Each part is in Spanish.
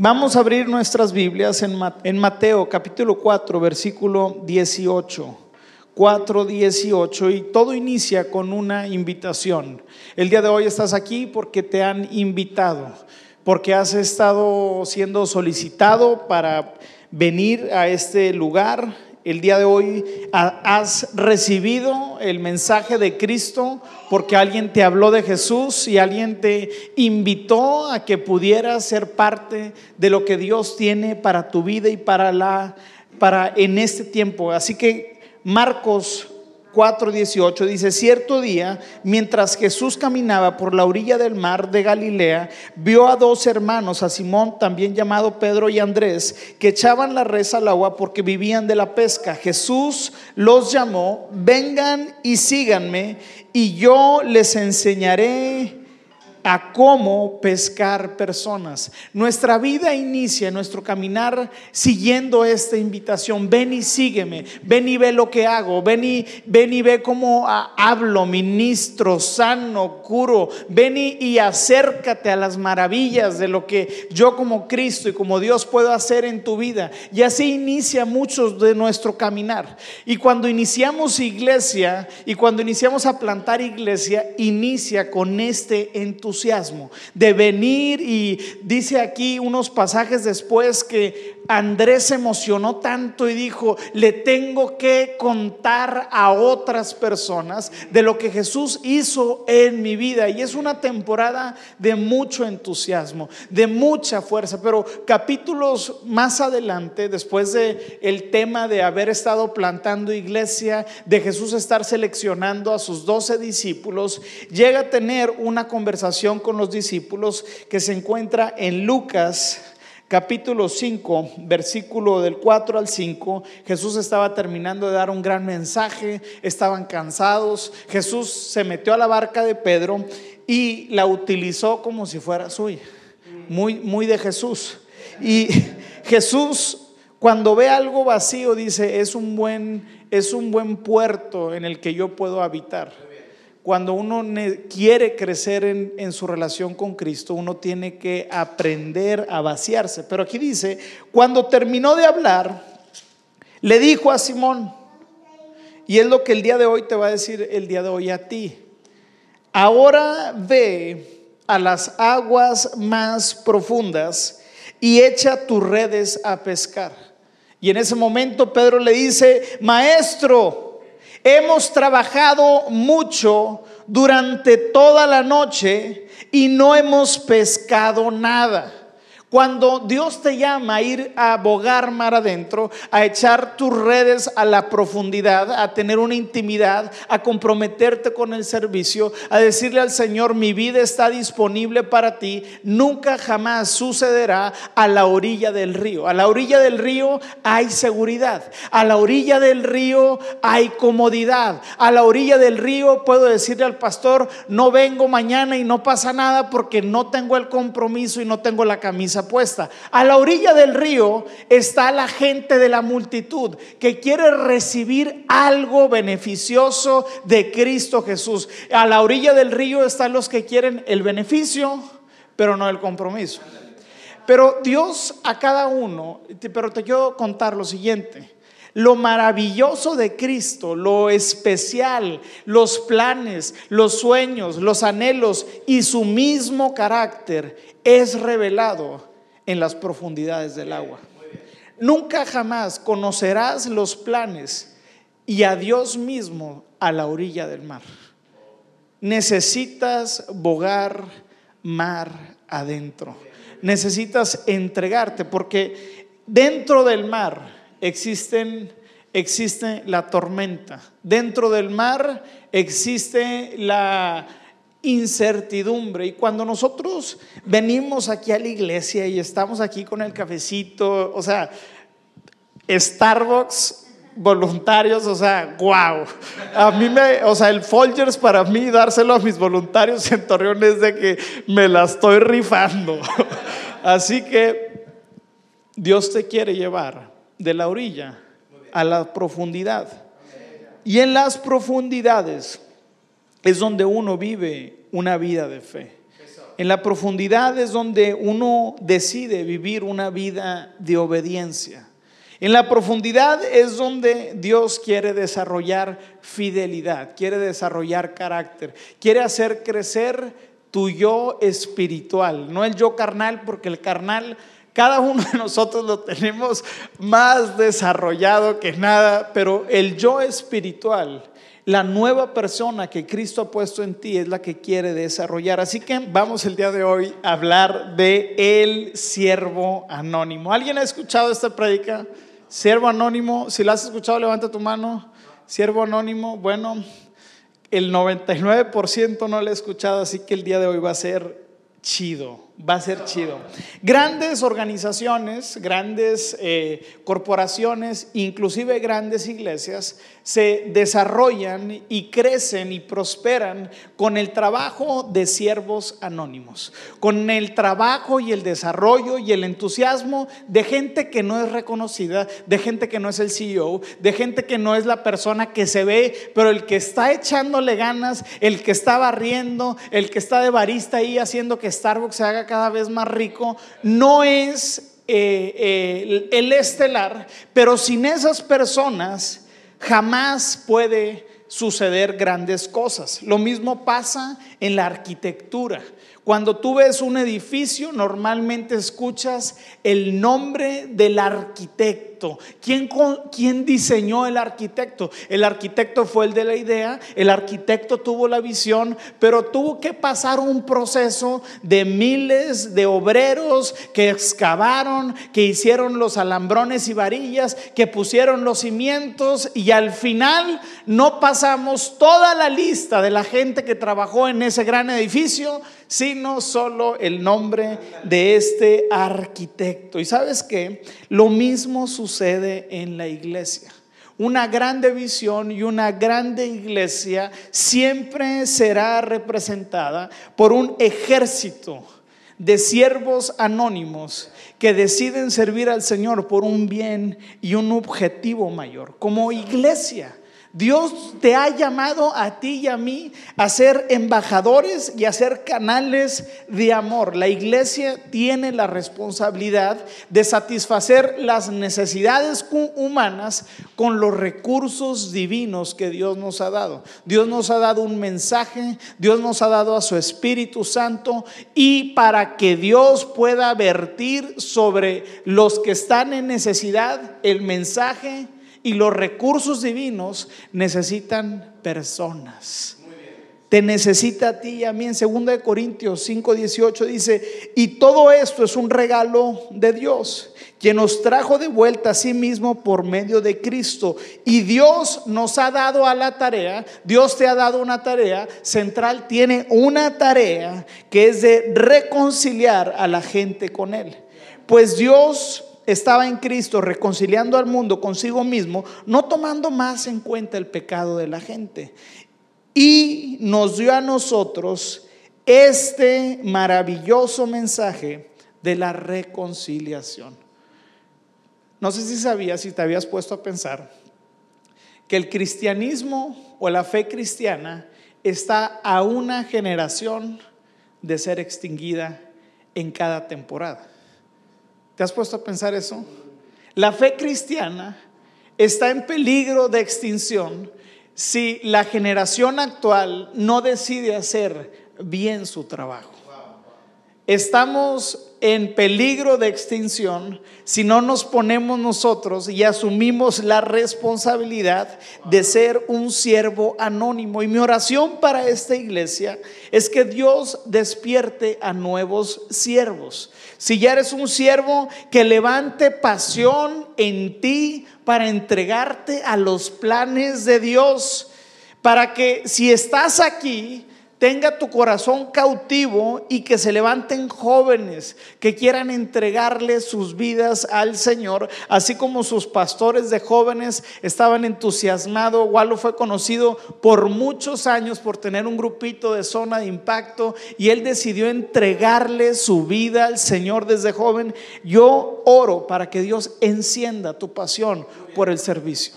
Vamos a abrir nuestras Biblias en Mateo capítulo 4, versículo 18. 4, 18 y todo inicia con una invitación. El día de hoy estás aquí porque te han invitado, porque has estado siendo solicitado para venir a este lugar. El día de hoy has recibido el mensaje de Cristo porque alguien te habló de Jesús y alguien te invitó a que pudieras ser parte de lo que Dios tiene para tu vida y para la para en este tiempo. Así que Marcos 4:18 dice, cierto día, mientras Jesús caminaba por la orilla del mar de Galilea, vio a dos hermanos, a Simón, también llamado Pedro y Andrés, que echaban la res al agua porque vivían de la pesca. Jesús los llamó, vengan y síganme, y yo les enseñaré a cómo pescar personas. Nuestra vida inicia, nuestro caminar siguiendo esta invitación. Ven y sígueme, ven y ve lo que hago, ven y, ven y ve cómo hablo, ministro, sano, curo. Ven y, acércate a las maravillas de lo que yo como Cristo y como Dios puedo hacer en tu vida. Y así inicia muchos de nuestro caminar. Y cuando iniciamos iglesia y cuando iniciamos a plantar iglesia, inicia con este entusiasmo de venir y dice aquí unos pasajes después que Andrés se emocionó tanto y dijo, le tengo que contar a otras personas de lo que Jesús hizo en mi vida. Y es una temporada de mucho entusiasmo, de mucha fuerza. Pero capítulos más adelante, después de el tema de haber estado plantando iglesia, de Jesús estar seleccionando a sus doce discípulos, llega a tener una conversación con los discípulos que se encuentra en Lucas capítulo 5, versículo del 4 al 5, Jesús estaba terminando de dar un gran mensaje, estaban cansados, Jesús se metió a la barca de Pedro y la utilizó como si fuera suya, muy, muy de Jesús. Y Jesús cuando ve algo vacío dice, es un buen, es un buen puerto en el que yo puedo habitar cuando uno quiere crecer en, su relación con Cristo, uno tiene que aprender a vaciarse. Pero aquí dice, cuando terminó de hablar, le dijo a Simón, y es lo que el día de hoy te va a decir el día de hoy a ti, ahora ve a las aguas más profundas y echa tus redes a pescar. Y en ese momento Pedro le dice, maestro, Hemos trabajado mucho durante toda la noche y no hemos pescado nada. Cuando Dios te llama a ir a bogar mar adentro, a echar tus redes a la profundidad, a tener una intimidad, a comprometerte con el servicio, a decirle al Señor, mi vida está disponible para ti, nunca jamás sucederá a la orilla del río. A la orilla del río hay seguridad, a la orilla del río hay comodidad, a la orilla del río puedo decirle al pastor, no vengo mañana y no pasa nada porque no tengo el compromiso y no tengo la camisa puesta. A la orilla del río está la gente de la multitud que quiere recibir algo beneficioso de Cristo Jesús. A la orilla del río están los que quieren el beneficio, pero no el compromiso. Pero Dios a cada uno, pero te quiero contar lo siguiente. Lo maravilloso de Cristo, lo especial, los planes, los sueños, los anhelos y su mismo carácter es revelado en las profundidades del agua. Nunca jamás conocerás los planes y a Dios mismo a la orilla del mar. Necesitas bogar mar adentro. Necesitas entregarte porque dentro del mar existen existe la tormenta. Dentro del mar existe la incertidumbre. Y cuando nosotros venimos aquí a la iglesia y estamos aquí con el cafecito, o sea, Starbucks voluntarios, o sea, wow. A mí me, o sea, el Folgers para mí dárselo a mis voluntarios en Torreón es de que me la estoy rifando. Así que Dios te quiere llevar de la orilla a la profundidad. Y en las profundidades es donde uno vive una vida de fe. En la profundidad es donde uno decide vivir una vida de obediencia. En la profundidad es donde Dios quiere desarrollar fidelidad, quiere desarrollar carácter, quiere hacer crecer tu yo espiritual, no el yo carnal, porque el carnal cada uno de nosotros lo tenemos más desarrollado que nada, pero el yo espiritual la nueva persona que Cristo ha puesto en ti es la que quiere desarrollar. Así que vamos el día de hoy a hablar de el siervo anónimo. ¿Alguien ha escuchado esta prédica? Siervo anónimo, si la has escuchado, levanta tu mano. Siervo anónimo, bueno, el 99% no la he escuchado, así que el día de hoy va a ser chido va a ser chido. Grandes organizaciones, grandes eh, corporaciones, inclusive grandes iglesias, se desarrollan y crecen y prosperan con el trabajo de siervos anónimos, con el trabajo y el desarrollo y el entusiasmo de gente que no es reconocida, de gente que no es el CEO, de gente que no es la persona que se ve, pero el que está echándole ganas, el que está barriendo, el que está de barista ahí haciendo que Starbucks se haga cada vez más rico, no es eh, eh, el estelar, pero sin esas personas jamás puede suceder grandes cosas. Lo mismo pasa en la arquitectura. Cuando tú ves un edificio, normalmente escuchas el nombre del arquitecto. ¿Quién, ¿Quién, diseñó el arquitecto? El arquitecto fue el de la idea, el arquitecto tuvo la visión, pero tuvo que pasar un proceso de miles de obreros que excavaron, que hicieron los alambrones y varillas, que pusieron los cimientos y al final no pasamos toda la lista de la gente que trabajó en ese gran edificio sino solo el nombre de este arquitecto. Y sabes que lo mismo sucede en la iglesia. Una grande visión y una grande iglesia siempre será representada por un ejército de siervos anónimos que deciden servir al Señor por un bien y un objetivo mayor. Como iglesia, Dios te ha llamado a ti y a mí a ser embajadores y a ser canales de amor. La iglesia tiene la responsabilidad de satisfacer las necesidades humanas con los recursos divinos que Dios nos ha dado. Dios nos ha dado un mensaje, Dios nos ha dado a su Espíritu Santo y para que Dios pueda vertir sobre los que están en necesidad el mensaje y los recursos divinos necesitan personas. Te necesita a ti y a mí. En 2 Corintios 5, 18 dice, y todo esto es un regalo de Dios, quien nos trajo de vuelta a sí mismo por medio de Cristo. Y Dios nos ha dado a la tarea, Dios te ha dado una tarea central, tiene una tarea que es de reconciliar a la gente con Él. Pues Dios estaba en Cristo reconciliando al mundo consigo mismo, no tomando más en cuenta el pecado de la gente. Y nos dio a nosotros este maravilloso mensaje de la reconciliación. No sé si sabías, si te habías puesto a pensar, que el cristianismo o la fe cristiana está a una generación de ser extinguida en cada temporada. ¿Te has puesto a pensar eso? La fe cristiana está en peligro de extinción si la generación actual no decide hacer bien su trabajo. Estamos en peligro de extinción si no nos ponemos nosotros y asumimos la responsabilidad de ser un siervo anónimo. Y mi oración para esta iglesia es que Dios despierte a nuevos siervos. Si ya eres un siervo, que levante pasión en ti para entregarte a los planes de Dios. Para que si estás aquí, tenga tu corazón cautivo y que se levanten jóvenes que quieran entregarle sus vidas al Señor, así como sus pastores de jóvenes estaban entusiasmados. Wallo fue conocido por muchos años por tener un grupito de zona de impacto y él decidió entregarle su vida al Señor desde joven. Yo oro para que Dios encienda tu pasión por el servicio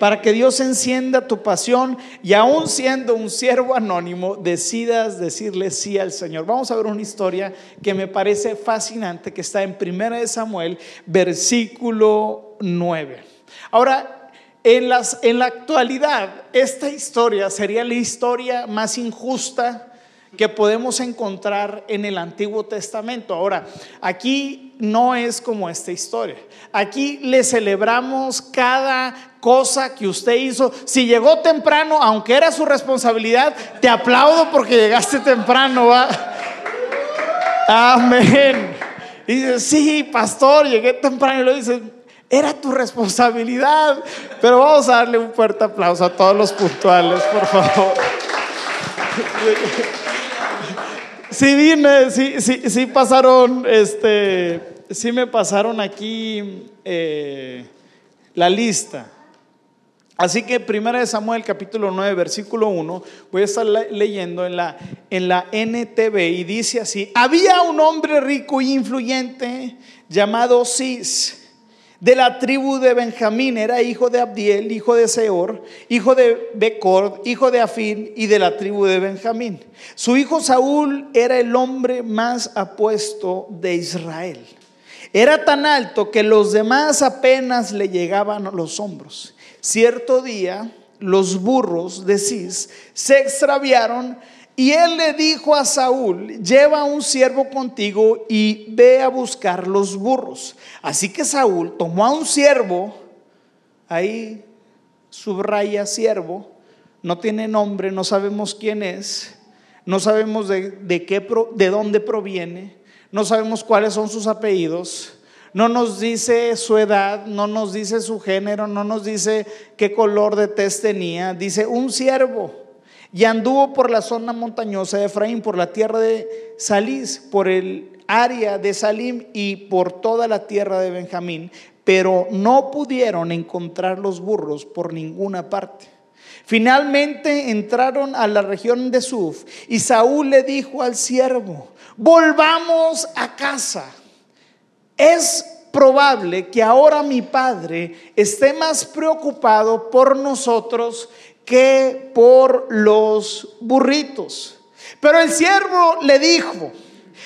para que Dios encienda tu pasión y aún siendo un siervo anónimo, decidas decirle sí al Señor. Vamos a ver una historia que me parece fascinante, que está en 1 Samuel, versículo 9. Ahora, en, las, en la actualidad, esta historia sería la historia más injusta que podemos encontrar en el Antiguo Testamento. Ahora, aquí no es como esta historia. Aquí le celebramos cada cosa que usted hizo. Si llegó temprano, aunque era su responsabilidad, te aplaudo porque llegaste temprano. ¿va? Amén. Y dice, sí, pastor, llegué temprano. Y lo dice, era tu responsabilidad. Pero vamos a darle un fuerte aplauso a todos los puntuales, por favor. Sí vine, sí, sí, sí pasaron, este, sí me pasaron aquí eh, la lista. Así que primera de Samuel capítulo 9 versículo 1, voy a estar leyendo en la, en la NTV y dice así, había un hombre rico e influyente llamado Cis de la tribu de Benjamín era hijo de Abdiel, hijo de Seor, hijo de Becor, hijo de Afín y de la tribu de Benjamín. Su hijo Saúl era el hombre más apuesto de Israel. Era tan alto que los demás apenas le llegaban a los hombros. Cierto día, los burros de Cis se extraviaron y él le dijo a Saúl, lleva un siervo contigo y ve a buscar los burros. Así que Saúl tomó a un siervo, ahí subraya siervo, no tiene nombre, no sabemos quién es, no sabemos de, qué, de dónde proviene, no sabemos cuáles son sus apellidos, no nos dice su edad, no nos dice su género, no nos dice qué color de test tenía, dice un siervo y anduvo por la zona montañosa de Efraín, por la tierra de Salís, por el área de Salim y por toda la tierra de Benjamín, pero no pudieron encontrar los burros por ninguna parte. Finalmente entraron a la región de Suf y Saúl le dijo al siervo, volvamos a casa. Es probable que ahora mi padre esté más preocupado por nosotros que por los burritos. Pero el siervo le dijo,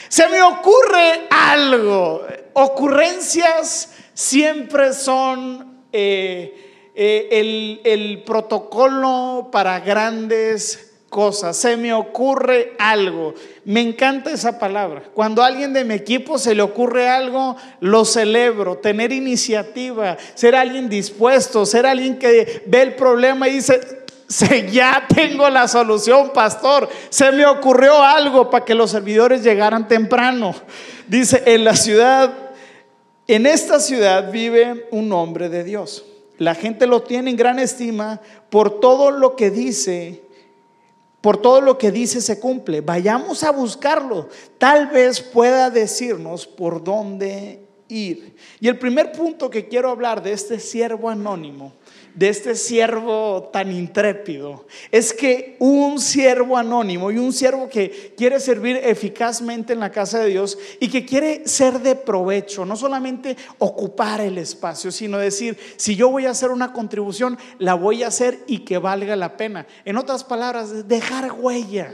se me ocurre algo. Ocurrencias siempre son eh, eh, el, el protocolo para grandes cosas. Se me ocurre algo. Me encanta esa palabra. Cuando a alguien de mi equipo se le ocurre algo, lo celebro. Tener iniciativa, ser alguien dispuesto, ser alguien que ve el problema y dice, se, ya tengo la solución, pastor. Se me ocurrió algo para que los servidores llegaran temprano. Dice, en la ciudad, en esta ciudad vive un hombre de Dios. La gente lo tiene en gran estima por todo lo que dice, por todo lo que dice se cumple. Vayamos a buscarlo. Tal vez pueda decirnos por dónde ir. Y el primer punto que quiero hablar de este siervo anónimo de este siervo tan intrépido es que un siervo anónimo y un siervo que quiere servir eficazmente en la casa de Dios y que quiere ser de provecho, no solamente ocupar el espacio, sino decir, si yo voy a hacer una contribución, la voy a hacer y que valga la pena. En otras palabras, dejar huella.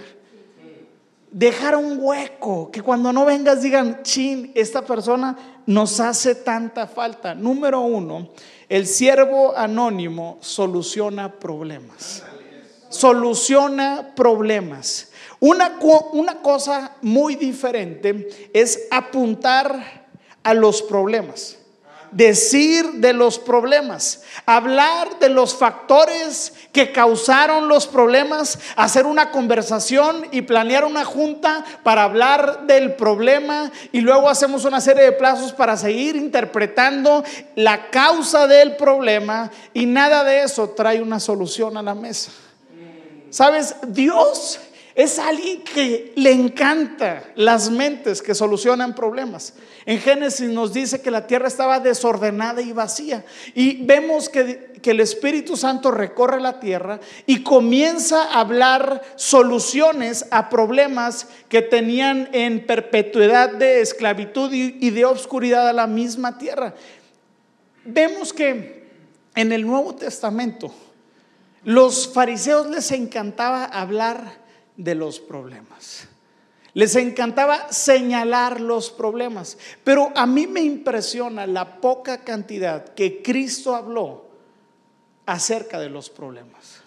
Dejar un hueco, que cuando no vengas digan, chin, esta persona nos hace tanta falta. Número uno, el siervo anónimo soluciona problemas. Soluciona problemas. Una, una cosa muy diferente es apuntar a los problemas decir de los problemas, hablar de los factores que causaron los problemas, hacer una conversación y planear una junta para hablar del problema y luego hacemos una serie de plazos para seguir interpretando la causa del problema y nada de eso trae una solución a la mesa. ¿Sabes? Dios es alguien que le encanta las mentes que solucionan problemas. En Génesis nos dice que la tierra estaba desordenada y vacía. Y vemos que, que, el Espíritu Santo recorre la tierra y comienza a hablar soluciones a problemas que tenían en perpetuidad de esclavitud y, y de obscuridad a la misma tierra. Vemos que en el Nuevo Testamento, los fariseos les encantaba hablar de los problemas. Les encantaba señalar los problemas. Pero a mí me impresiona la poca cantidad que Cristo habló acerca de los problemas.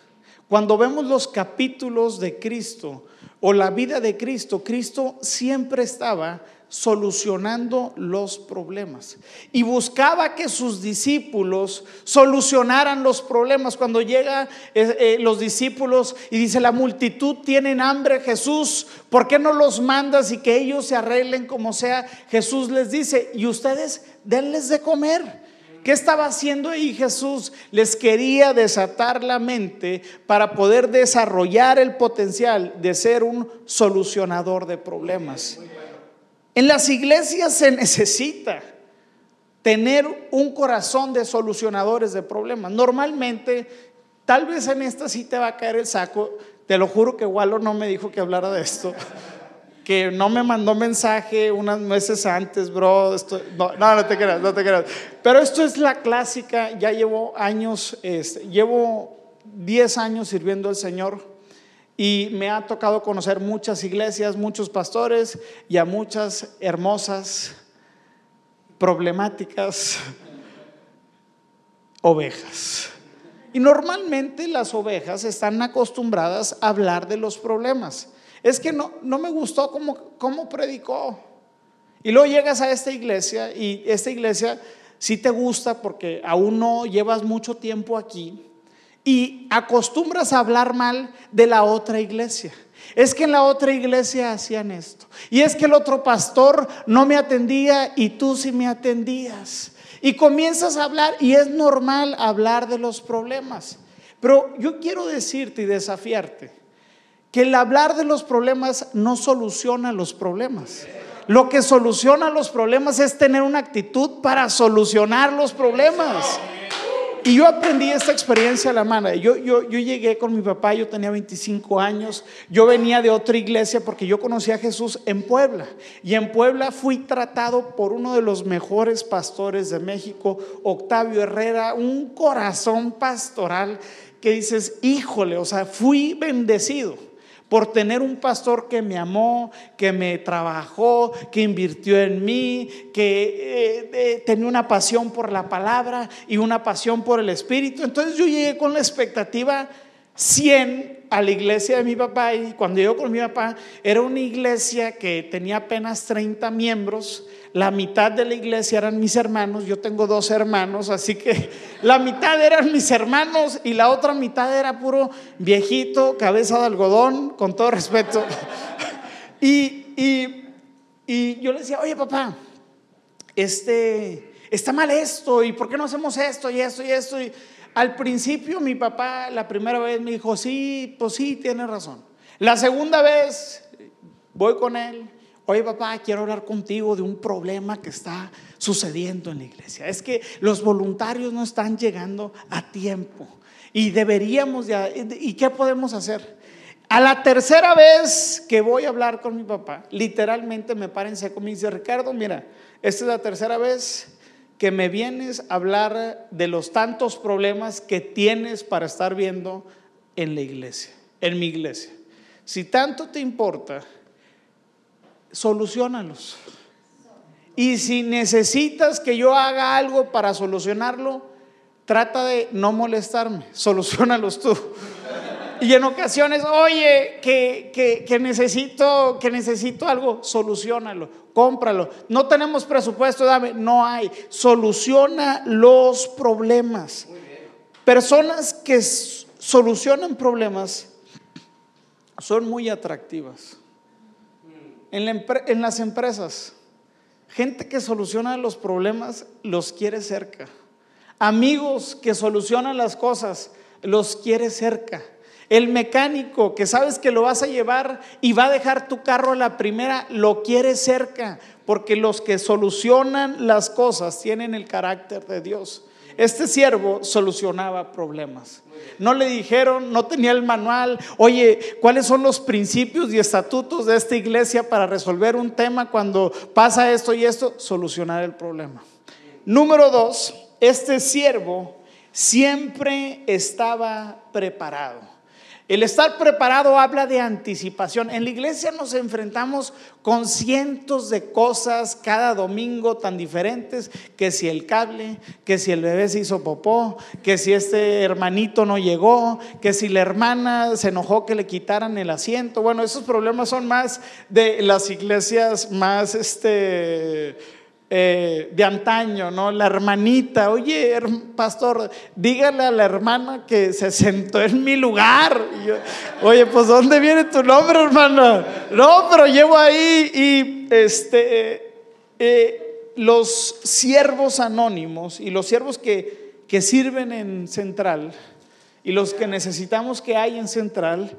Cuando vemos los capítulos de Cristo o la vida de Cristo, Cristo siempre estaba solucionando los problemas. Y buscaba que sus discípulos solucionaran los problemas. Cuando llega eh, eh, los discípulos y dice, la multitud tienen hambre, Jesús, ¿por qué no los mandas y que ellos se arreglen como sea? Jesús les dice, y ustedes denles de comer. ¿Qué estaba haciendo ahí Jesús? Les quería desatar la mente para poder desarrollar el potencial de ser un solucionador de problemas. En las iglesias se necesita tener un corazón de solucionadores de problemas. Normalmente, tal vez en esta sí te va a caer el saco. Te lo juro que Wallo no me dijo que hablara de esto. Que no me mandó mensaje unas meses antes, bro. no, no, te creas, no te creas. Pero esto es la clásica. Ya llevo años, este, llevo 10 años sirviendo al Señor. Y me ha tocado conocer muchas iglesias, muchos pastores y a muchas hermosas, problemáticas ovejas. Y normalmente las ovejas están acostumbradas a hablar de los problemas. Es que no, no me gustó cómo, cómo predicó. Y luego llegas a esta iglesia y esta iglesia sí te gusta porque aún no llevas mucho tiempo aquí y acostumbras a hablar mal de la otra iglesia. Es que en la otra iglesia hacían esto. Y es que el otro pastor no me atendía y tú sí me atendías. Y comienzas a hablar y es normal hablar de los problemas. Pero yo quiero decirte y desafiarte que el hablar de los problemas no soluciona los problemas. Lo que soluciona los problemas es tener una actitud para solucionar los problemas. Y yo aprendí esta experiencia a la mano. Yo, yo, yo llegué con mi papá, yo tenía 25 años, yo venía de otra iglesia porque yo conocí a Jesús en Puebla. Y en Puebla fui tratado por uno de los mejores pastores de México, Octavio Herrera, un corazón pastoral que dices, híjole, o sea, fui bendecido por tener un pastor que me amó, que me trabajó, que invirtió en mí, que eh, eh, tenía una pasión por la palabra y una pasión por el Espíritu. Entonces yo llegué con la expectativa 100 a la iglesia de mi papá y cuando yo con mi papá era una iglesia que tenía apenas 30 miembros la mitad de la iglesia eran mis hermanos, yo tengo dos hermanos, así que la mitad eran mis hermanos y la otra mitad era puro viejito, cabeza de algodón, con todo respeto. Y, y, yo le decía, oye papá, este, está mal esto, ¿y por qué no hacemos esto y esto y esto? Y al principio mi papá la primera vez me dijo, sí, pues sí, tiene razón. La segunda vez voy con él Oye papá, quiero hablar contigo de un problema que está sucediendo en la iglesia. Es que los voluntarios no están llegando a tiempo y deberíamos, ¿y qué podemos hacer? A la tercera vez que voy a hablar con mi papá, literalmente me paren seco y me dice, Ricardo, mira, esta es la tercera vez que me vienes a hablar de los tantos problemas que tienes para estar viendo en la iglesia, en mi iglesia. Si tanto te importa, solucionalos. Y si necesitas que yo haga algo para solucionarlo, trata de no molestarme, solucionalos tú. Y en ocasiones, oye, que, que, necesito, que necesito algo, solucionalo, cómpralo. No tenemos presupuesto, dame, no hay. Soluciona los problemas. Personas que solucionan problemas son muy atractivas en, las empresas, gente que soluciona los problemas los quiere cerca. Amigos que solucionan las cosas los quiere cerca. El mecánico que sabes que lo vas a llevar y va a dejar tu carro a la primera, lo quiere cerca, porque los que solucionan las cosas tienen el carácter de Dios. Este siervo solucionaba problemas. No le dijeron, no tenía el manual, oye, ¿cuáles son los principios y estatutos de esta iglesia para resolver un tema cuando pasa esto y esto? Solucionar el problema. Número dos, este siervo siempre estaba preparado. El estar preparado habla de anticipación. En la iglesia nos enfrentamos con cientos de cosas cada domingo tan diferentes, que si el cable, que si el bebé se hizo popó, que si este hermanito no llegó, que si la hermana se enojó que le quitaran el asiento. Bueno, esos problemas son más de las iglesias más este eh, de antaño, ¿no? La hermanita, oye, pastor, dígale a la hermana que se sentó en mi lugar. oye, pues ¿dónde viene tu nombre, hermana? No, pero llevo ahí y este, eh, los siervos anónimos y los siervos que, que sirven en central y los que necesitamos que hay en central,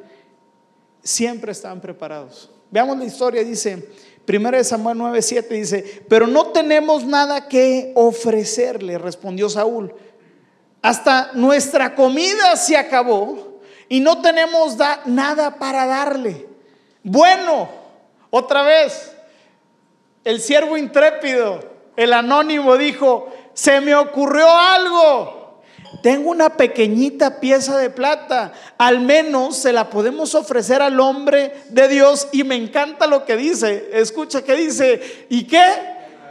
siempre están preparados. Veamos la historia, dice, Primero de Samuel 9:7 dice, pero no tenemos nada que ofrecerle, respondió Saúl. Hasta nuestra comida se acabó y no tenemos nada para darle. Bueno, otra vez, el siervo intrépido, el anónimo dijo, se me ocurrió algo tengo una pequeñita pieza de plata, al menos se la podemos ofrecer al hombre de Dios y me encanta lo que dice, escucha que dice, ¿y qué?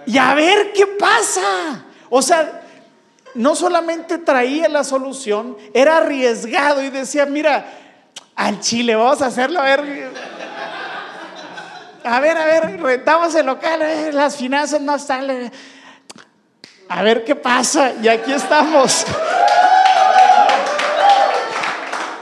Y a ver qué pasa. O sea, no solamente traía la solución, era arriesgado y decía, mira, al chile vamos a hacerlo, a ver. A ver, a ver, rentamos el local, eh, las finanzas no están. A ver qué pasa. Y aquí estamos.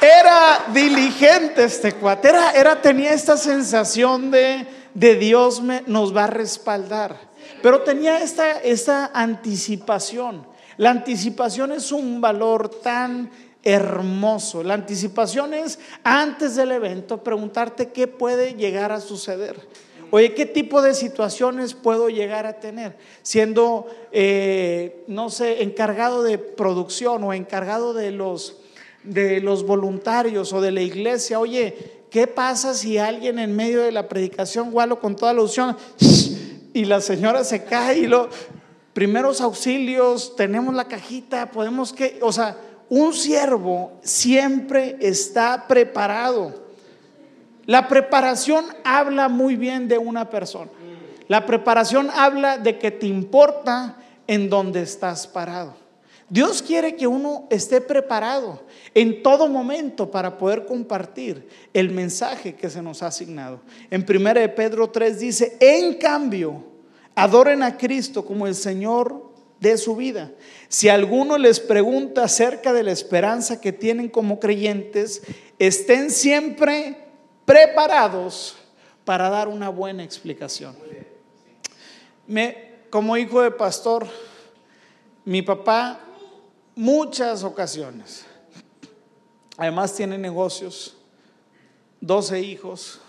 Era diligente este cuate, era, tenía esta sensación de, de Dios me, nos va a respaldar, pero tenía esta, esta anticipación. La anticipación es un valor tan hermoso. La anticipación es antes del evento preguntarte qué puede llegar a suceder. Oye, ¿qué tipo de situaciones puedo llegar a tener? Siendo, eh, no sé, encargado de producción o encargado de los de los voluntarios o de la iglesia, oye, ¿qué pasa si alguien en medio de la predicación, gualo con toda la unción, y la señora se cae y lo, primeros auxilios, tenemos la cajita, podemos que, o sea, un siervo siempre está preparado. La preparación habla muy bien de una persona. La preparación habla de que te importa en donde estás parado. Dios quiere que uno esté preparado en todo momento para poder compartir el mensaje que se nos ha asignado. En 1 de Pedro 3 dice, en cambio, adoren a Cristo como el Señor de su vida. Si alguno les pregunta acerca de la esperanza que tienen como creyentes, estén siempre preparados para dar una buena explicación. Me, como hijo de pastor, mi papá muchas ocasiones. Además tiene negocios, 12 hijos.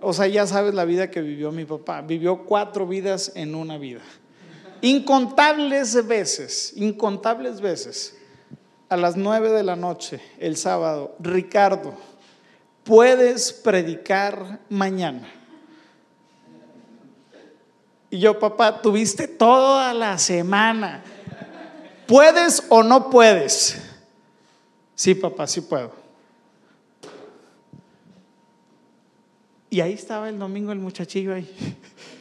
O sea, ya sabes la vida que vivió mi papá. Vivió cuatro vidas en una vida. Incontables veces, incontables veces. A las nueve de la noche, el sábado, Ricardo, puedes predicar mañana. Y yo, papá, tuviste toda la semana. ¿Puedes o no puedes? Sí, papá, sí puedo. Y ahí estaba el domingo el muchachillo ahí,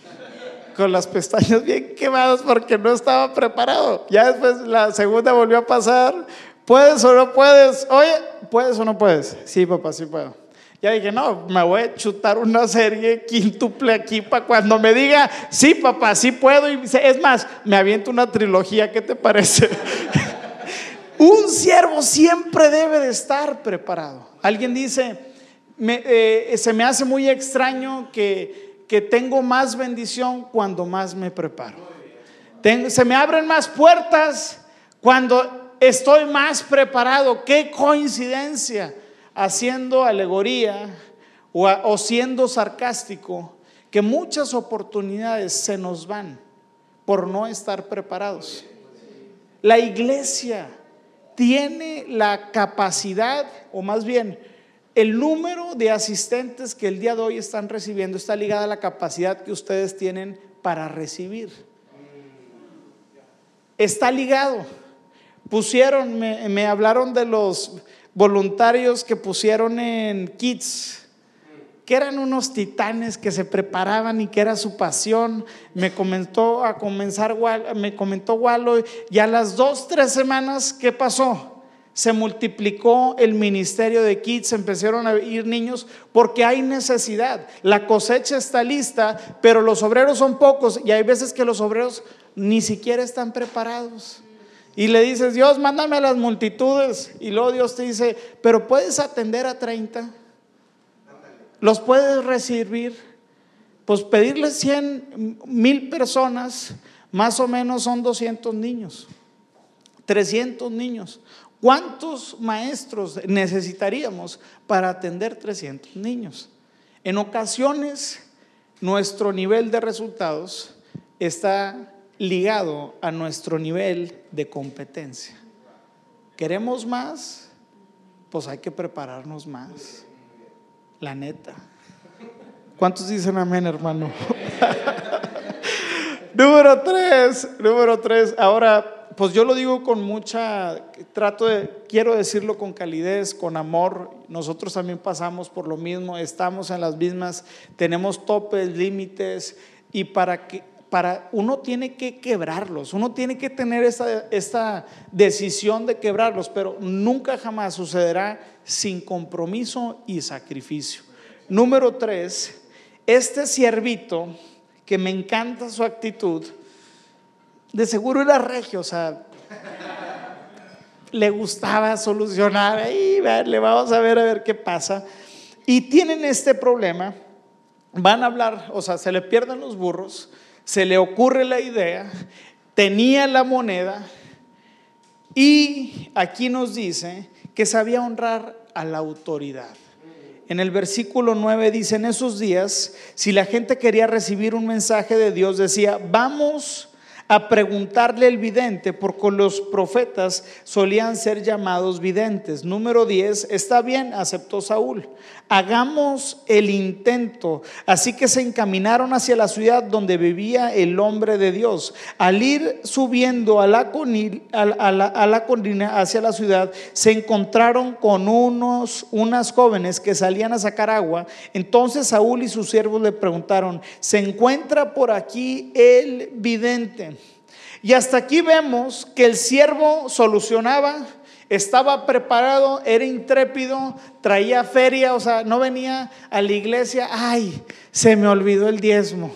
con las pestañas bien quemadas porque no estaba preparado. Ya después la segunda volvió a pasar. ¿Puedes o no puedes? Oye, ¿puedes o no puedes? Sí, papá, sí puedo. Ya dije, no, me voy a chutar una serie quíntuple aquí para cuando me diga, sí, papá, sí puedo. Y es más, me aviento una trilogía, ¿qué te parece? Un siervo siempre debe de estar preparado. Alguien dice, eh, se me hace muy extraño que, que, tengo más bendición cuando más me preparo. se me abren más puertas cuando estoy más preparado. Qué coincidencia haciendo alegoría o, siendo sarcástico que muchas oportunidades se nos van por no estar preparados. La iglesia tiene la capacidad, o más bien, el número de asistentes que el día de hoy están recibiendo está ligada a la capacidad que ustedes tienen para recibir. Está ligado. pusieron, me, me hablaron de los voluntarios que pusieron en Kids que eran unos titanes que se preparaban y que era su pasión. Me comentó a comenzar, me comentó Walo, y a las dos, tres semanas, ¿qué pasó? Se multiplicó el ministerio de kids, empezaron a ir niños porque hay necesidad. La cosecha está lista, pero los obreros son pocos y hay veces que los obreros ni siquiera están preparados. Y le dices, Dios, mándame a las multitudes. Y luego Dios te dice, pero puedes atender a 30 los puedes recibir, pues pedirle 100 mil personas, más o menos son 200 niños, 300 niños. ¿Cuántos maestros necesitaríamos para atender 300 niños? En ocasiones, nuestro nivel de resultados está ligado a nuestro nivel de competencia. ¿Queremos más? Pues hay que prepararnos más. La neta. ¿Cuántos dicen amén, hermano? número tres, número tres. Ahora, pues yo lo digo con mucha, trato de, quiero decirlo con calidez, con amor. Nosotros también pasamos por lo mismo, estamos en las mismas, tenemos topes, límites, y para que, para, uno tiene que quebrarlos, uno tiene que tener esta, decisión de quebrarlos, pero nunca jamás sucederá sin compromiso y sacrificio. Número tres, este siervito, que me encanta su actitud, de seguro era regio, o sea, le gustaba solucionar, ahí le vamos a ver a ver qué pasa. Y tienen este problema, van a hablar, o sea, se le pierden los burros, se le ocurre la idea, tenía la moneda y aquí nos dice que sabía honrar a la autoridad. En el versículo 9 dice, en esos días, si la gente quería recibir un mensaje de Dios, decía, vamos a preguntarle el vidente, porque los profetas solían ser llamados videntes. Número 10, está bien, aceptó Saúl. Hagamos el intento. Así que se encaminaron hacia la ciudad donde vivía el hombre de Dios. Al ir subiendo a la, a la, colina hacia la ciudad, se encontraron con unos, unas jóvenes que salían a sacar agua. Entonces Saúl y sus siervos le preguntaron, ¿se encuentra por aquí el vidente? Y hasta aquí vemos que el siervo solucionaba, estaba preparado, era intrépido, traía feria, o sea, no venía a la iglesia, ay, se me olvidó el diezmo.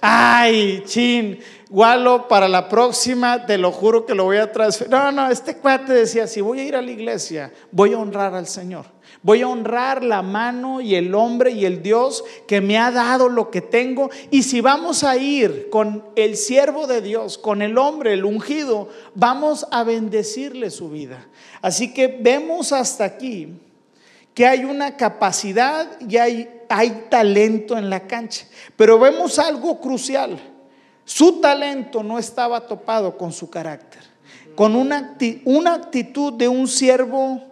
Ay, chin, Gualo, para la próxima te lo juro que lo voy a transferir. No, no, este cuate decía, si voy a ir a la iglesia, voy a honrar al Señor. Voy a honrar la mano y el hombre y el Dios que me ha dado lo que tengo. Y si vamos a ir con el siervo de Dios, con el hombre, el ungido, vamos a bendecirle su vida. Así que vemos hasta aquí que hay una capacidad y hay, hay talento en la cancha. Pero vemos algo crucial. Su talento no estaba topado con su carácter, con una, una actitud de un siervo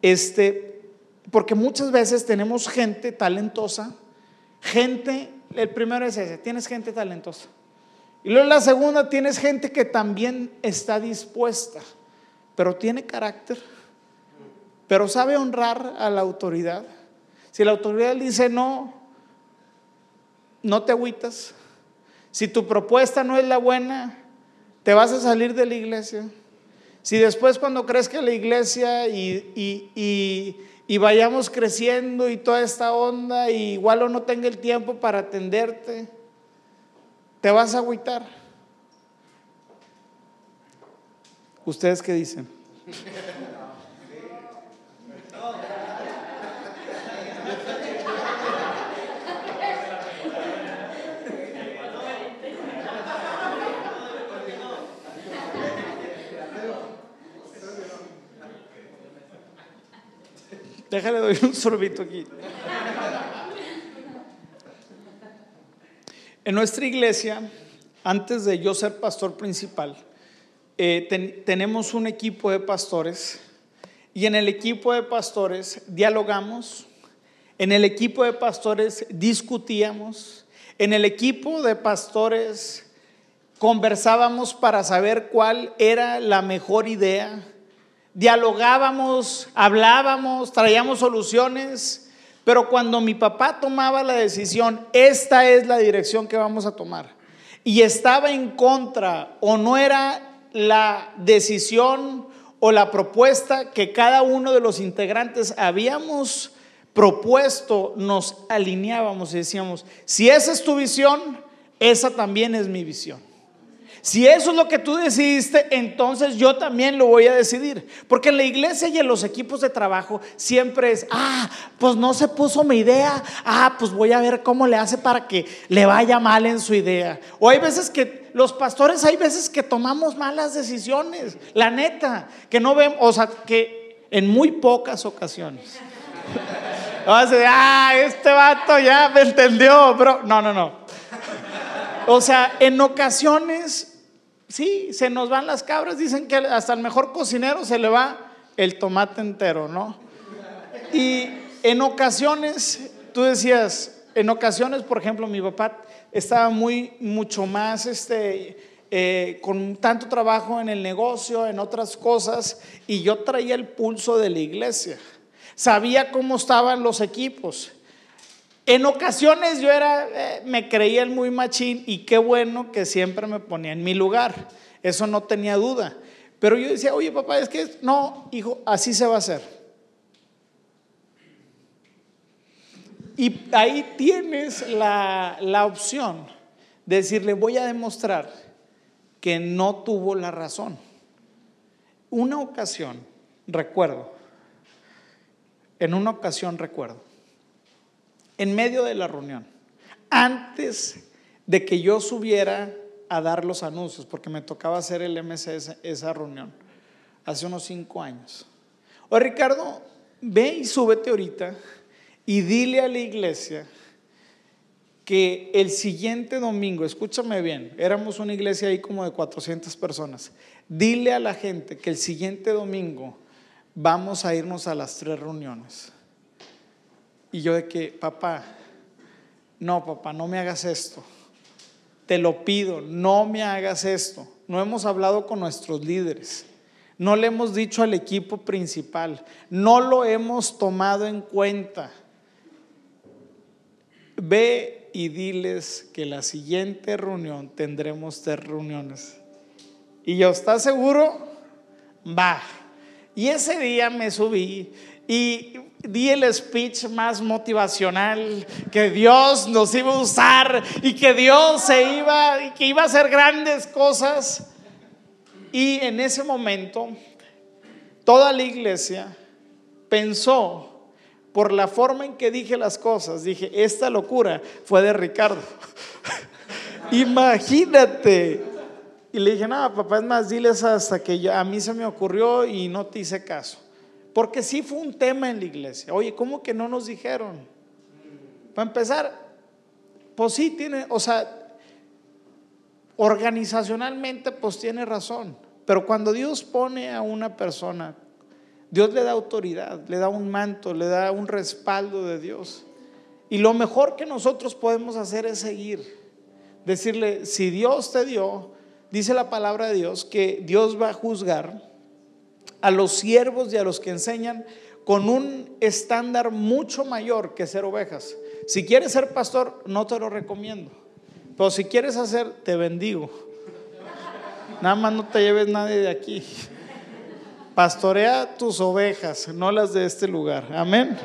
este, porque muchas veces tenemos gente talentosa, gente, el primero es ese, tienes gente talentosa. Y luego la segunda, tienes gente que también está dispuesta, pero tiene carácter, pero sabe honrar a la autoridad. Si la autoridad dice no, no te agüitas. Si tu propuesta no es la buena, te vas a salir de la iglesia. Si después cuando crees que la iglesia y, y y vayamos creciendo y toda esta onda, y igual o no tenga el tiempo para atenderte, te vas a agüitar. ¿Ustedes qué dicen? Déjale doy un sorbito aquí. En nuestra iglesia, antes de yo ser pastor principal, eh, tenemos un equipo de pastores y en el equipo de pastores dialogamos, en el equipo de pastores discutíamos, en el equipo de pastores conversábamos para saber cuál era la mejor idea, dialogábamos, hablábamos, traíamos soluciones, pero cuando mi papá tomaba la decisión, esta es la dirección que vamos a tomar, y estaba en contra o no era la decisión o la propuesta que cada uno de los integrantes habíamos propuesto, nos alineábamos y decíamos, si esa es tu visión, esa también es mi visión. Si eso es lo que tú decidiste, entonces yo también lo voy a decidir. Porque en la iglesia y en los equipos de trabajo siempre es, ah, pues no se puso mi idea, ah, pues voy a ver cómo le hace para que le vaya mal en su idea. O hay veces que los pastores, hay veces que tomamos malas decisiones, la neta, que no vemos, o sea, que en muy pocas ocasiones. ah, este vato ya me entendió, bro. No, no, no. O sea, en ocasiones Sí, se nos van las cabras, dicen que hasta el mejor cocinero se le va el tomate entero, ¿no? Y en ocasiones, tú decías, en ocasiones, por ejemplo, mi papá estaba muy, mucho más, este, eh, con tanto trabajo en el negocio, en otras cosas, y yo traía el pulso de la iglesia. Sabía cómo estaban los equipos. En ocasiones yo era, eh, me creía el muy machín y qué bueno que siempre me ponía en mi lugar. Eso no tenía duda. Pero yo decía, oye papá, es que no, hijo, así se va a hacer. Y ahí tienes la, la opción de decirle, voy a demostrar que no tuvo la razón. Una ocasión, recuerdo, en una ocasión recuerdo, en medio de la reunión, antes de que yo subiera a dar los anuncios, porque me tocaba hacer el MCS esa reunión, hace unos cinco años. O Ricardo, ve y súbete ahorita y dile a la iglesia que el siguiente domingo, escúchame bien, éramos una iglesia ahí como de 400 personas, dile a la gente que el siguiente domingo vamos a irnos a las tres reuniones. Y yo de que, papá, no, papá, no me hagas esto. Te lo pido, no me hagas esto. No hemos hablado con nuestros líderes. No le hemos dicho al equipo principal. No lo hemos tomado en cuenta. Ve y diles que la siguiente reunión tendremos tres reuniones. Y yo, ¿estás seguro? Va. Y ese día me subí y di el speech más motivacional que Dios nos iba a usar y que Dios se iba que iba a hacer grandes cosas. Y en ese momento toda la iglesia pensó por la forma en que dije las cosas, dije, esta locura fue de Ricardo. Imagínate. Y le dije, no, papá, es más, diles hasta que a mí se me ocurrió y no te hice caso. Porque sí fue un tema en la iglesia. Oye, ¿cómo que no nos dijeron? Para empezar, pues sí tiene, o sea, organizacionalmente pues tiene razón. Pero cuando Dios pone a una persona, Dios le da autoridad, le da un manto, le da un respaldo de Dios. Y lo mejor que nosotros podemos hacer es seguir. Decirle, si Dios te dio, dice la palabra de Dios, que Dios va a juzgar a los siervos y a los que enseñan con un estándar mucho mayor que ser ovejas. Si quieres ser pastor, no te lo recomiendo. Pero si quieres hacer, te bendigo. Nada más no te lleves nadie de aquí. Pastorea tus ovejas, no las de este lugar. Amén.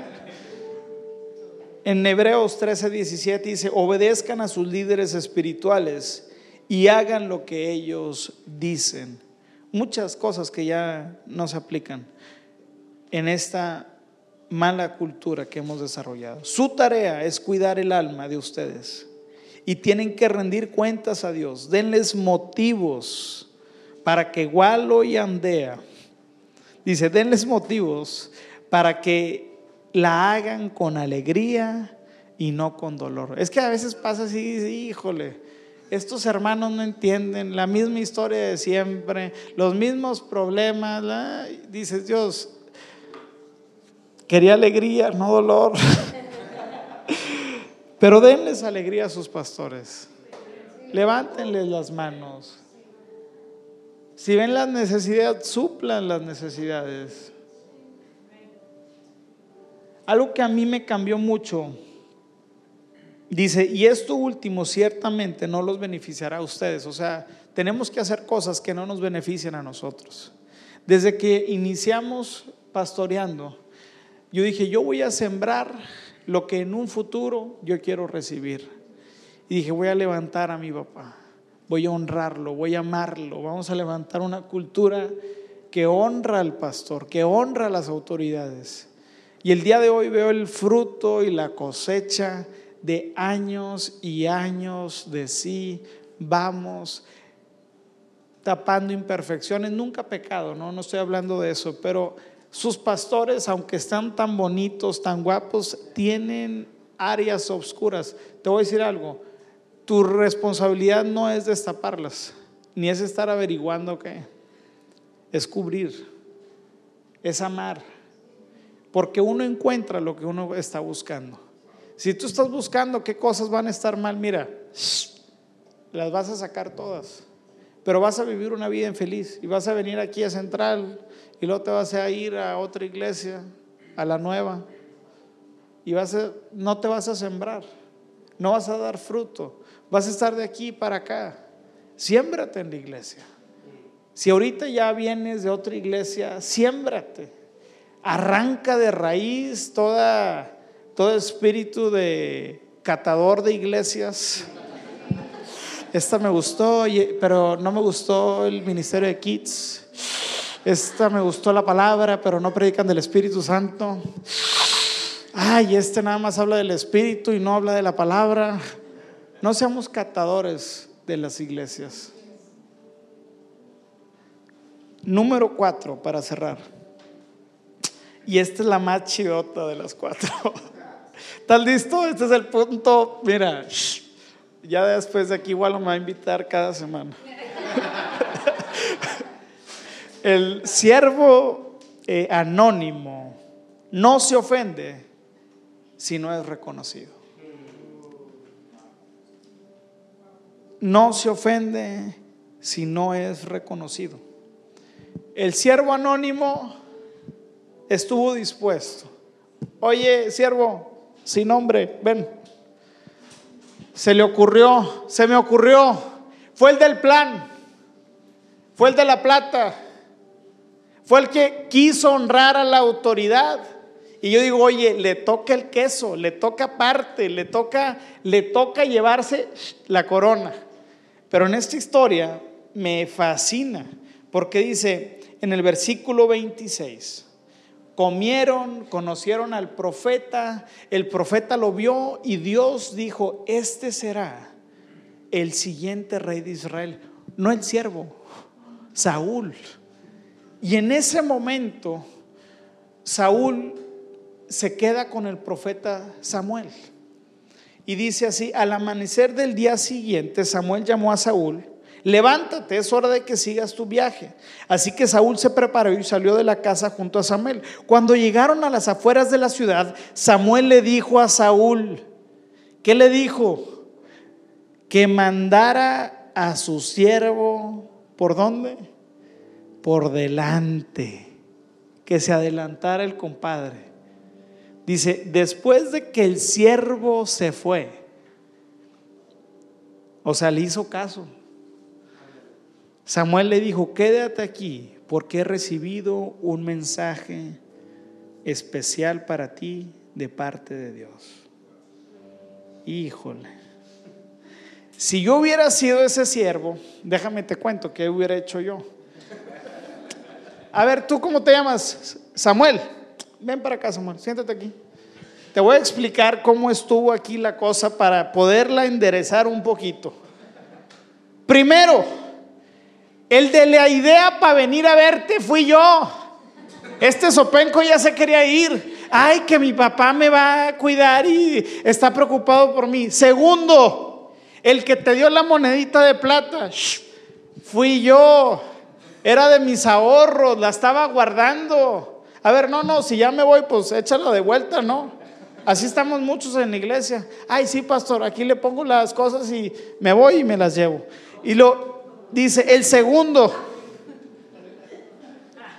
En Hebreos 13, 17 dice, obedezcan a sus líderes espirituales y hagan lo que ellos dicen muchas cosas que ya no se aplican en esta mala cultura que hemos desarrollado. Su tarea es cuidar el alma de ustedes y tienen que rendir cuentas a Dios. Denles motivos para que Gualo y Andea, dice, denles motivos para que la hagan con alegría y no con dolor. Es que a veces pasa así, híjole, estos hermanos no entienden la misma historia de siempre, los mismos problemas. Dices, Dios, quería alegría, no dolor. Pero denles alegría a sus pastores. Levántenles las manos. Si ven las necesidades, suplan las necesidades. Algo que a mí me cambió mucho. Dice, y esto último ciertamente no los beneficiará a ustedes. O sea, tenemos que hacer cosas que no nos beneficien a nosotros. Desde que iniciamos pastoreando, yo dije, yo voy a sembrar lo que en un futuro yo quiero recibir. Y dije, voy a levantar a mi papá, voy a honrarlo, voy a amarlo, vamos a levantar una cultura que honra al pastor, que honra a las autoridades. Y el día de hoy veo el fruto y la cosecha de años y años de sí, vamos tapando imperfecciones, nunca pecado, no, no estoy hablando de eso, pero sus pastores, aunque están tan bonitos, tan guapos, tienen áreas oscuras. Te voy a decir algo, tu responsabilidad no es destaparlas, ni es estar averiguando qué, es cubrir, es amar, porque uno encuentra lo que uno está buscando. Si tú estás buscando qué cosas van a estar mal, mira, las vas a sacar todas, pero vas a vivir una vida infeliz y vas a venir aquí a Central y luego te vas a ir a otra iglesia, a la nueva, y vas a, no te vas a sembrar, no vas a dar fruto, vas a estar de aquí para acá. Siémbrate en la iglesia. Si ahorita ya vienes de otra iglesia, siémbrate. Arranca de raíz toda, todo espíritu de catador de iglesias. Esta me gustó, pero no me gustó el ministerio de Kids. Esta me gustó la palabra, pero no predican del Espíritu Santo. Ay, este nada más habla del Espíritu y no habla de la palabra. No seamos catadores de las iglesias. Número cuatro, para cerrar. Y esta es la más chidota de las cuatro. ¿Estás listo? Este es el punto. Mira, ya después de aquí igual me va a invitar cada semana. El siervo eh, anónimo no se ofende si no es reconocido. No se ofende si no es reconocido. El siervo anónimo estuvo dispuesto. Oye, siervo, sin nombre, ven. Se le ocurrió, se me ocurrió. Fue el del plan, fue el de la plata fue el que quiso honrar a la autoridad. Y yo digo, oye, le toca el queso, le toca parte, le toca, le toca llevarse la corona. Pero en esta historia me fascina, porque dice en el versículo 26, comieron, conocieron al profeta, el profeta lo vio y Dios dijo, este será el siguiente rey de Israel, no el siervo, Saúl. Y en ese momento, Saúl se queda con el profeta Samuel. Y dice así, al amanecer del día siguiente, Samuel llamó a Saúl, levántate, es hora de que sigas tu viaje. Así que Saúl se preparó y salió de la casa junto a Samuel. Cuando llegaron a las afueras de la ciudad, Samuel le dijo a Saúl, ¿qué le dijo? Que mandara a su siervo, ¿por dónde? por delante, que se adelantara el compadre. Dice, después de que el siervo se fue, o sea, le hizo caso. Samuel le dijo, quédate aquí porque he recibido un mensaje especial para ti de parte de Dios. Híjole. Si yo hubiera sido ese siervo, déjame te cuento qué hubiera hecho yo. A ver, ¿tú cómo te llamas? Samuel. Ven para acá, Samuel. Siéntate aquí. Te voy a explicar cómo estuvo aquí la cosa para poderla enderezar un poquito. Primero, el de la idea para venir a verte fui yo. Este sopenco ya se quería ir. Ay, que mi papá me va a cuidar y está preocupado por mí. Segundo, el que te dio la monedita de plata, fui yo. Era de mis ahorros, la estaba guardando. A ver, no, no, si ya me voy, pues échala de vuelta, ¿no? Así estamos muchos en la iglesia. Ay, sí, pastor, aquí le pongo las cosas y me voy y me las llevo. Y lo dice, el segundo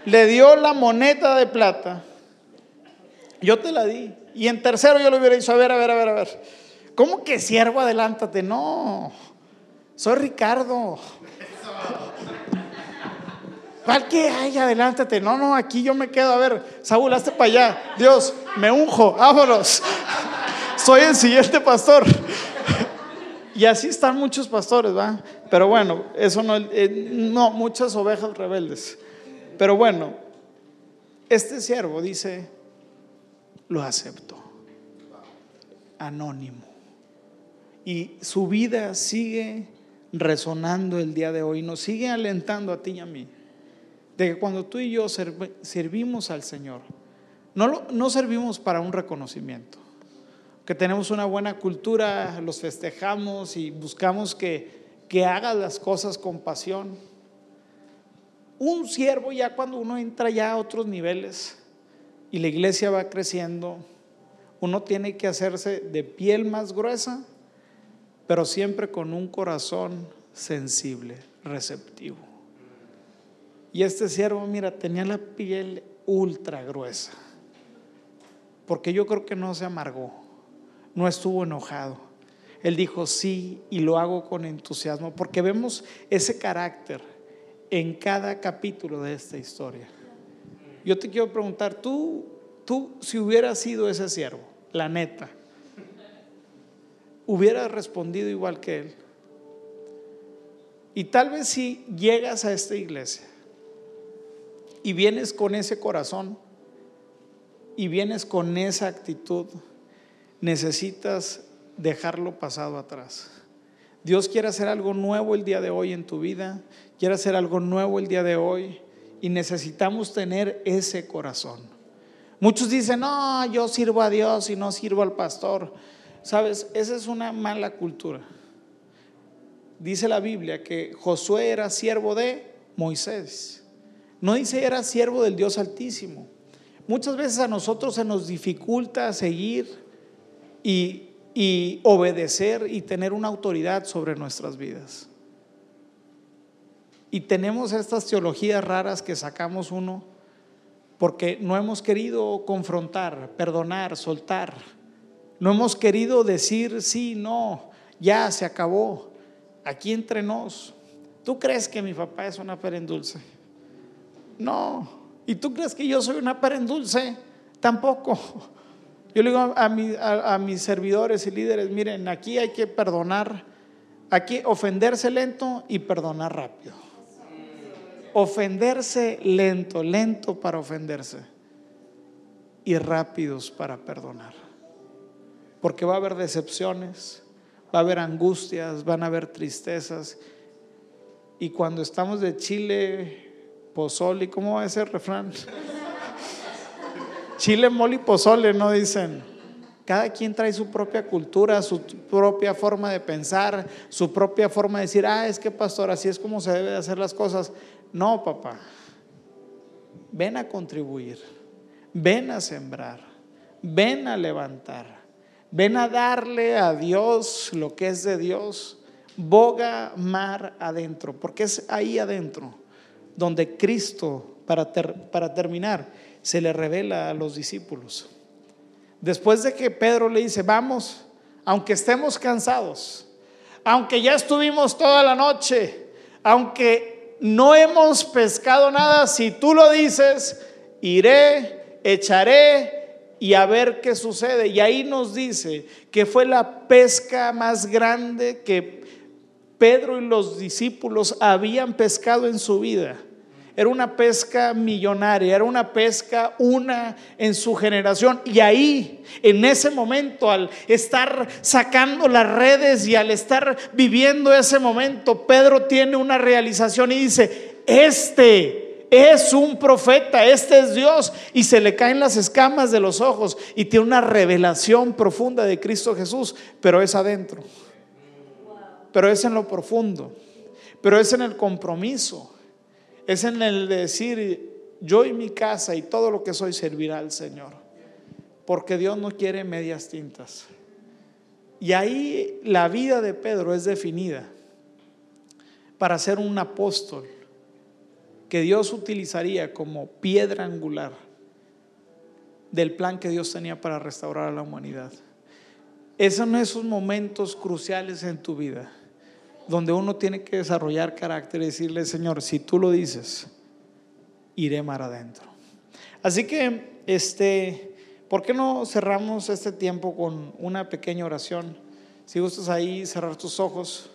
le dio la moneda de plata. Yo te la di. Y en tercero yo le hubiera dicho, a ver, a ver, a ver, a ver. ¿Cómo que siervo, adelántate? No, soy Ricardo. ¿Cuál que hay? Adelántate. No, no, aquí yo me quedo. A ver, Saúl, hazte para allá. Dios, me unjo, vámonos. Soy el siguiente pastor. Y así están muchos pastores, ¿va? Pero bueno, eso no, eh, no, muchas ovejas rebeldes. Pero bueno, este siervo dice, lo acepto. Anónimo. Y su vida sigue resonando el día de hoy, nos sigue alentando a ti y a mí de que cuando tú y yo servimos al Señor, no, no servimos para un reconocimiento, que tenemos una buena cultura, los festejamos y buscamos que, que hagas las cosas con pasión. Un siervo ya cuando uno entra ya a otros niveles y la iglesia va creciendo, uno tiene que hacerse de piel más gruesa, pero siempre con un corazón sensible, receptivo. Y este siervo, mira, tenía la piel ultra gruesa. Porque yo creo que no se amargó, no estuvo enojado. Él dijo sí y lo hago con entusiasmo, porque vemos ese carácter en cada capítulo de esta historia. Yo te quiero preguntar, tú, tú si hubieras sido ese siervo, la neta, hubieras respondido igual que él. Y tal vez si llegas a esta iglesia y vienes con ese corazón y vienes con esa actitud, necesitas dejarlo pasado atrás. Dios quiere hacer algo nuevo el día de hoy en tu vida, quiere hacer algo nuevo el día de hoy y necesitamos tener ese corazón. Muchos dicen, no, yo sirvo a Dios y no sirvo al pastor. Sabes, esa es una mala cultura. Dice la Biblia que Josué era siervo de Moisés. No dice era siervo del Dios Altísimo. Muchas veces a nosotros se nos dificulta seguir y, y obedecer y tener una autoridad sobre nuestras vidas. Y tenemos estas teologías raras que sacamos uno porque no hemos querido confrontar, perdonar, soltar. No hemos querido decir sí, no, ya se acabó. Aquí entre nos. ¿Tú crees que mi papá es una dulce no. ¿Y tú crees que yo soy una en dulce? Tampoco. Yo le digo a, mis servidores y líderes, miren, aquí hay que perdonar, aquí ofenderse lento y perdonar rápido. Ofenderse lento, lento para ofenderse y rápidos para perdonar. Porque va a haber decepciones, va a haber angustias, van a haber tristezas. Y cuando estamos de Chile pozole, ¿cómo va ese refrán? Chile, mole y pozole, no dicen. Cada quien trae su propia cultura, su propia forma de pensar, su propia forma de decir, ah, es que pastor, así es como se debe de hacer las cosas. No, papá. Ven a contribuir, ven a sembrar, ven a levantar, ven a darle a Dios lo que es de Dios. Boga mar adentro, porque es ahí adentro donde Cristo, para, para terminar, se le revela a los discípulos. Después de que Pedro le dice, vamos, aunque estemos cansados, aunque ya estuvimos toda la noche, aunque no hemos pescado nada, si tú lo dices, iré, echaré y a ver qué sucede. Y ahí nos dice que fue la pesca más grande que Pedro y los discípulos habían pescado en su vida. Era una pesca millonaria, era una pesca una en su generación. Y ahí, en ese momento, al estar sacando las redes y al estar viviendo ese momento, Pedro tiene una realización y dice, este es un profeta, este es Dios. Y se le caen las escamas de los ojos y tiene una revelación profunda de Cristo Jesús, pero es adentro pero es en lo profundo, pero es en el compromiso, es en el decir, yo y mi casa y todo lo que soy servirá al Señor. porque Dios no quiere medias tintas. Y ahí la vida de Pedro es definida para ser un apóstol que Dios utilizaría como piedra angular del plan que Dios tenía para restaurar a la humanidad. Esos son esos momentos cruciales en tu vida donde uno tiene que desarrollar carácter y decirle, Señor, si tú lo dices, iré mar adentro. Así que, este, ¿por qué no cerramos este tiempo con una pequeña oración? Si gustas ahí cerrar tus ojos.